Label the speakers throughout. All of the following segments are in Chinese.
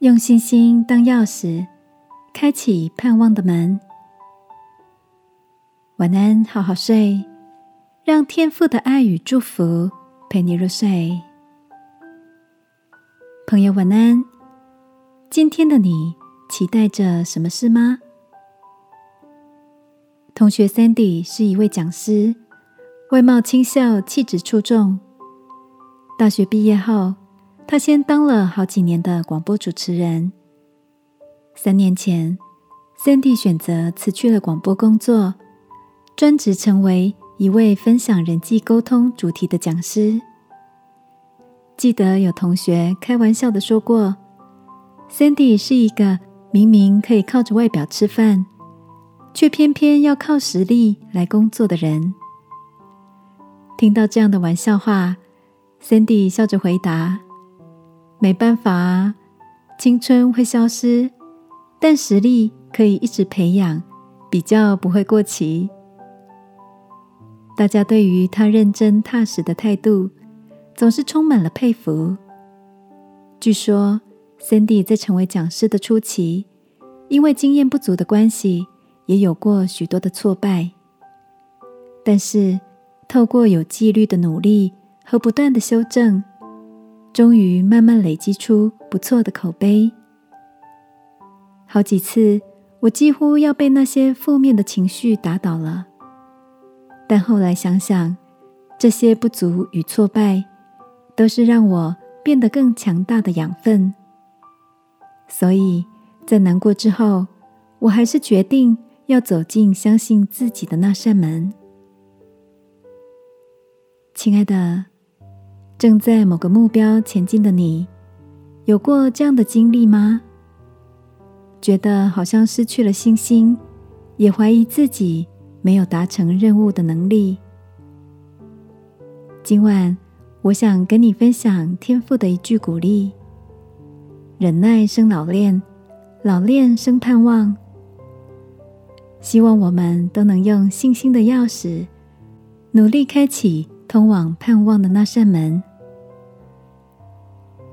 Speaker 1: 用信心当钥匙，开启盼望的门。晚安，好好睡，让天父的爱与祝福陪你入睡。朋友，晚安。今天的你期待着什么事吗？同学 Sandy 是一位讲师，外貌清秀，气质出众。大学毕业后。他先当了好几年的广播主持人。三年前，Sandy 选择辞去了广播工作，专职成为一位分享人际沟通主题的讲师。记得有同学开玩笑的说过，Sandy 是一个明明可以靠着外表吃饭，却偏偏要靠实力来工作的人。听到这样的玩笑话，Sandy 笑着回答。没办法啊，青春会消失，但实力可以一直培养，比较不会过期。大家对于他认真踏实的态度，总是充满了佩服。据说，Cindy 在成为讲师的初期，因为经验不足的关系，也有过许多的挫败。但是，透过有纪律的努力和不断的修正。终于慢慢累积出不错的口碑。好几次，我几乎要被那些负面的情绪打倒了。但后来想想，这些不足与挫败，都是让我变得更强大的养分。所以在难过之后，我还是决定要走进相信自己的那扇门。亲爱的。正在某个目标前进的你，有过这样的经历吗？觉得好像失去了信心，也怀疑自己没有达成任务的能力。今晚，我想跟你分享天赋的一句鼓励：忍耐生老练，老练生盼望。希望我们都能用信心的钥匙，努力开启通往盼望的那扇门。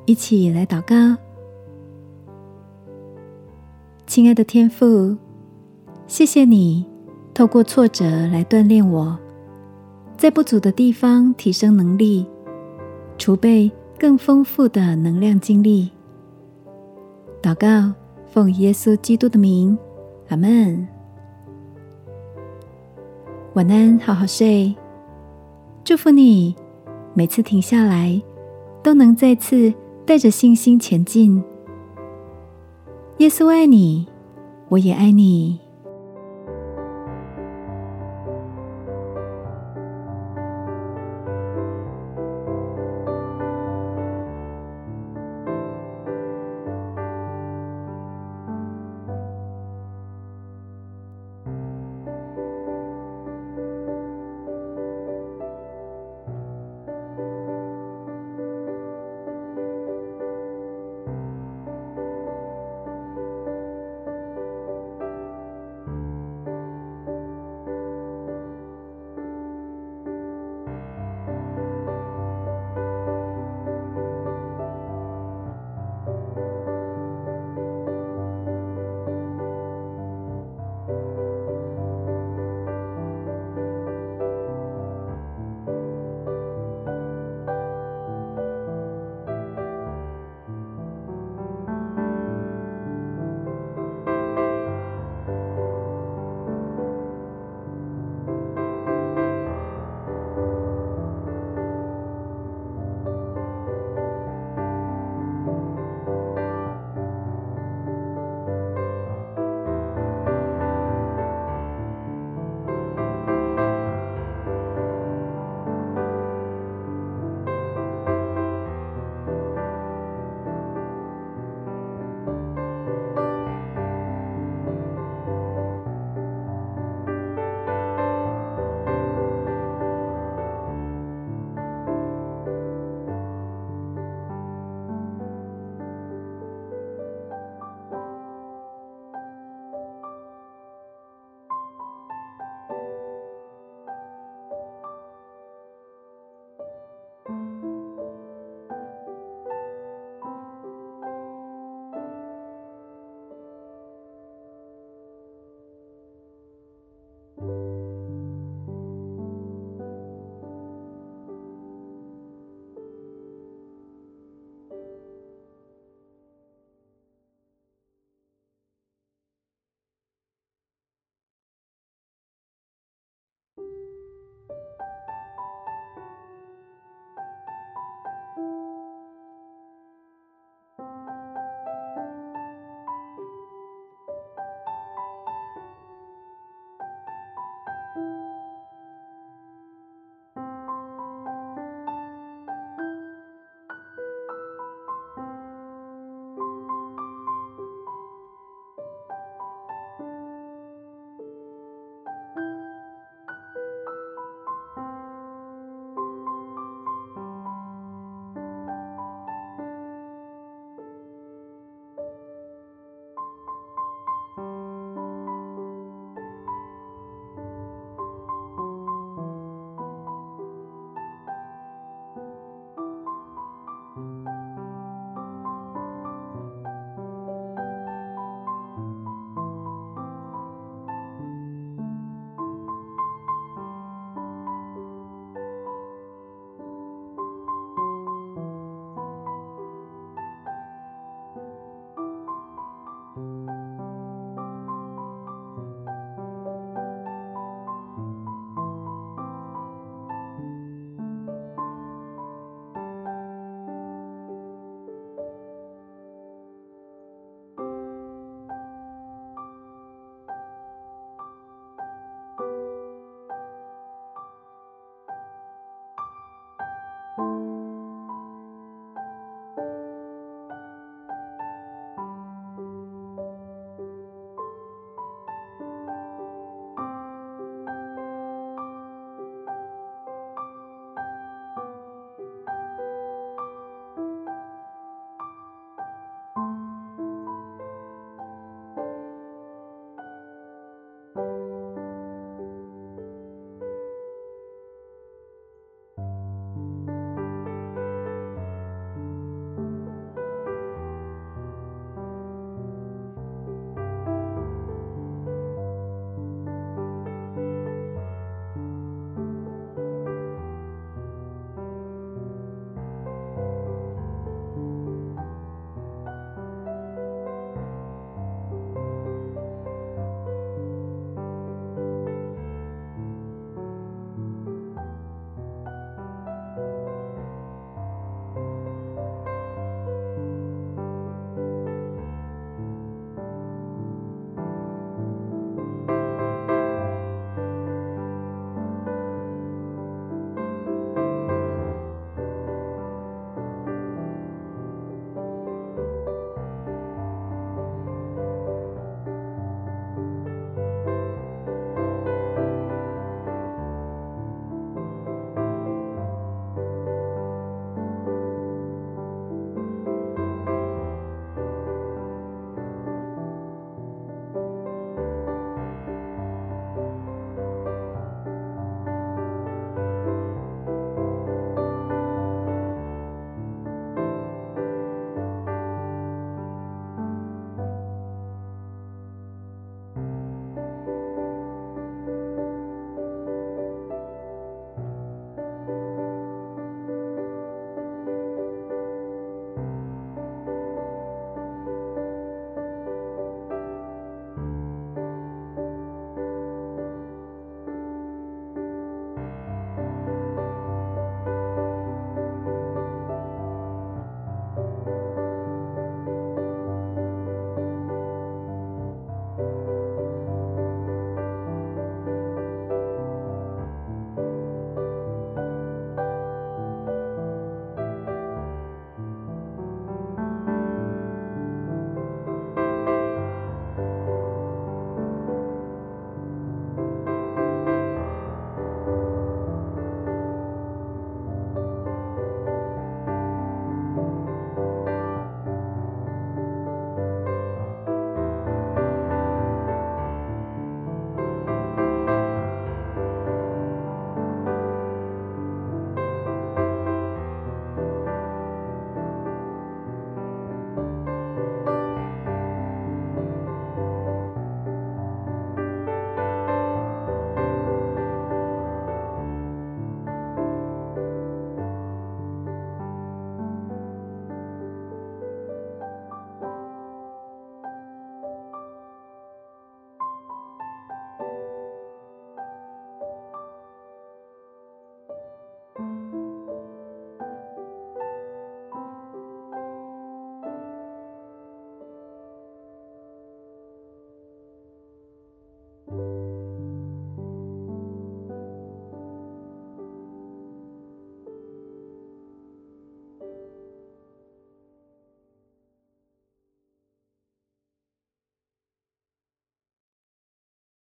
Speaker 1: 一起来祷告，亲爱的天父，谢谢你透过挫折来锻炼我，在不足的地方提升能力，储备更丰富的能量精力。祷告，奉耶稣基督的名，阿门。晚安，好好睡。祝福你，每次停下来都能再次。带着信心前进。耶稣爱你，我也爱你。